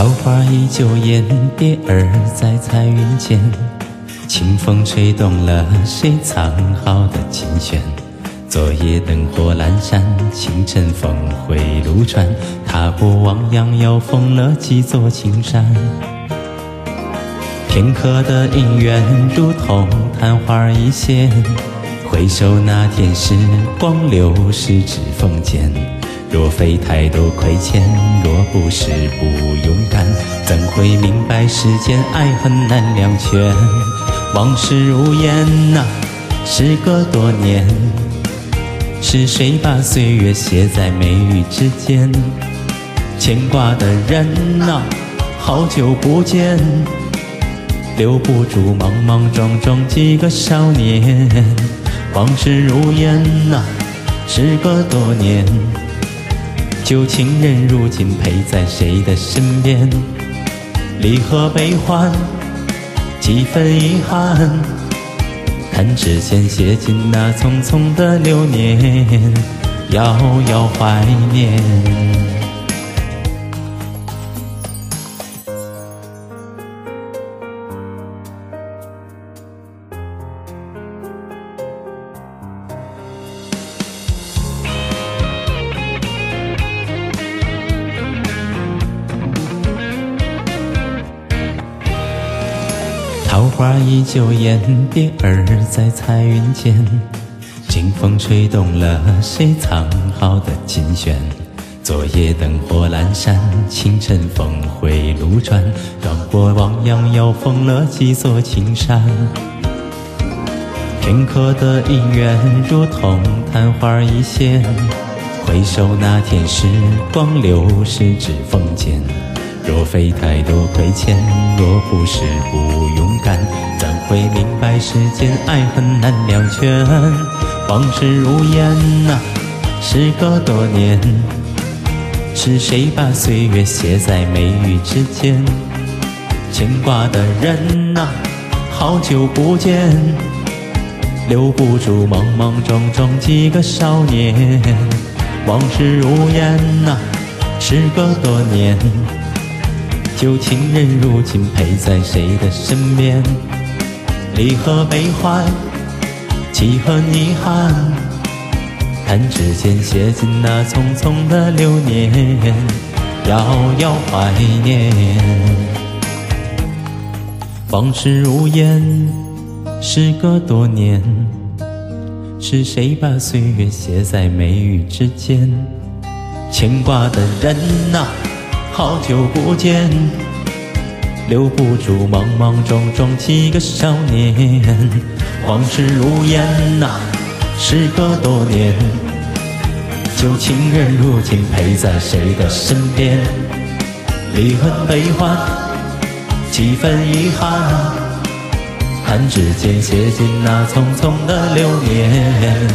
桃花依旧艳，蝶儿在彩云间。清风吹动了谁藏好的琴弦？昨夜灯火阑珊，清晨峰回路转。踏过汪洋，又逢了几座青山。片刻的姻缘，如同昙花一现。回首那天，时光流逝指缝间。若非太多亏欠，若不是不勇敢，怎会明白世间爱恨难两全？往事如烟呐，时隔多年，是谁把岁月写在眉宇之间？牵挂的人呐，好久不见，留不住莽莽撞撞几个少年。往事如烟呐，时隔多年。旧情人如今陪在谁的身边？离合悲欢，几分遗憾。弹指间写尽那匆匆的流年，遥遥怀念。花依旧艳，蝶儿在彩云间。清风吹动了谁藏好的琴弦？昨夜灯火阑珊，清晨峰回路转。转过汪洋，又逢了几座青山。片刻的姻缘，如同昙花一现。回首那天，时光流逝指缝间。若非太多亏欠，若不是不勇敢，怎会明白世间爱恨难两全？往事如烟呐，时隔多年，是谁把岁月写在眉宇之间？牵挂的人呐，好久不见，留不住莽莽撞撞几个少年。往事如烟呐，时隔多年。旧情人如今陪在谁的身边？离合悲欢，几何遗憾。弹指间写尽那匆匆的流年，遥遥怀念。往事如烟，时隔多年，是谁把岁月写在眉宇之间？牵挂的人呐。好久不见，留不住莽莽撞撞几个少年。往事如烟呐，时隔多年，旧情人如今陪在谁的身边？离恨悲欢，几分遗憾。弹指间写尽那匆匆的流年，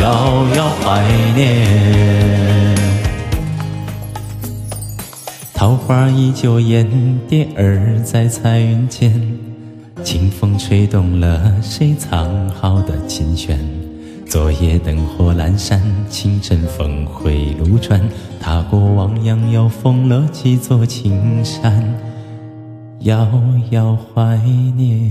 遥遥怀念。桃花依旧艳，蝶儿在彩云间。清风吹动了谁藏好的琴弦？昨夜灯火阑珊，清晨峰回路转。踏过汪洋，又逢了几座青山，遥遥怀念。